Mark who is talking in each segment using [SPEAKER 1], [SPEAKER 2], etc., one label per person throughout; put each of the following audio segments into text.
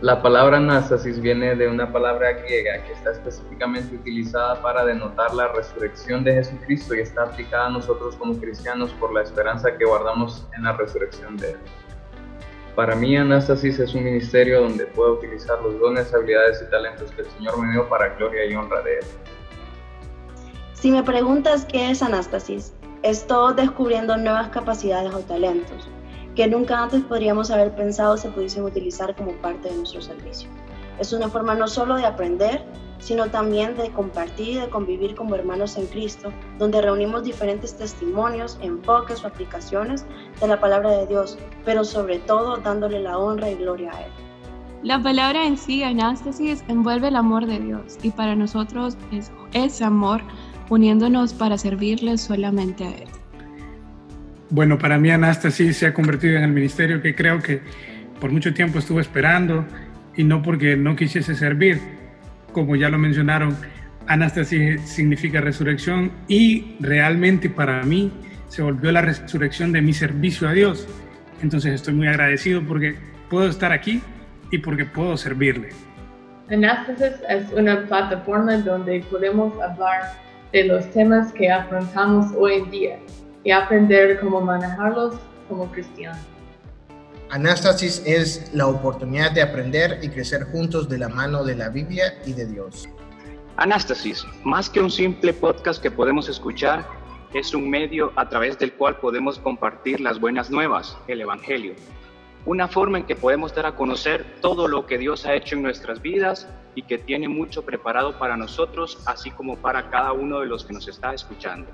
[SPEAKER 1] La palabra anástasis viene de una palabra griega que está específicamente utilizada para denotar la resurrección de Jesucristo y está aplicada a nosotros como cristianos por la esperanza que guardamos en la resurrección de Él. Para mí, Anástasis es un ministerio donde puedo utilizar los dones, habilidades y talentos que el Señor me dio para gloria y honra de Él.
[SPEAKER 2] Si me preguntas qué es Anástasis, estoy descubriendo nuevas capacidades o talentos que nunca antes podríamos haber pensado se pudiesen utilizar como parte de nuestro servicio. Es una forma no solo de aprender, sino también de compartir y de convivir como hermanos en Cristo, donde reunimos diferentes testimonios, enfoques o aplicaciones de la palabra de Dios, pero sobre todo dándole la honra y gloria a Él.
[SPEAKER 3] La palabra en sí, anástasis, envuelve el amor de Dios y para nosotros es ese amor uniéndonos para servirle solamente a Él.
[SPEAKER 4] Bueno, para mí Anastasia se ha convertido en el ministerio que creo que por mucho tiempo estuve esperando y no porque no quisiese servir. Como ya lo mencionaron, Anastasia significa resurrección y realmente para mí se volvió la resurrección de mi servicio a Dios. Entonces estoy muy agradecido porque puedo estar aquí y porque puedo servirle.
[SPEAKER 5] Anastasis es una plataforma donde podemos hablar de los temas que afrontamos hoy en día y aprender cómo manejarlos como cristianos.
[SPEAKER 6] Anástasis es la oportunidad de aprender y crecer juntos de la mano de la Biblia y de Dios.
[SPEAKER 7] Anástasis, más que un simple podcast que podemos escuchar, es un medio a través del cual podemos compartir las buenas nuevas, el Evangelio. Una forma en que podemos dar a conocer todo lo que Dios ha hecho en nuestras vidas y que tiene mucho preparado para nosotros, así como para cada uno de los que nos está escuchando.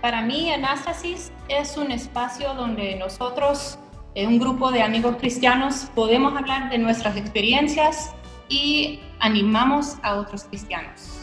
[SPEAKER 8] Para mí, Anástasis es un espacio donde nosotros, un grupo de amigos cristianos, podemos hablar de nuestras experiencias y animamos a otros cristianos.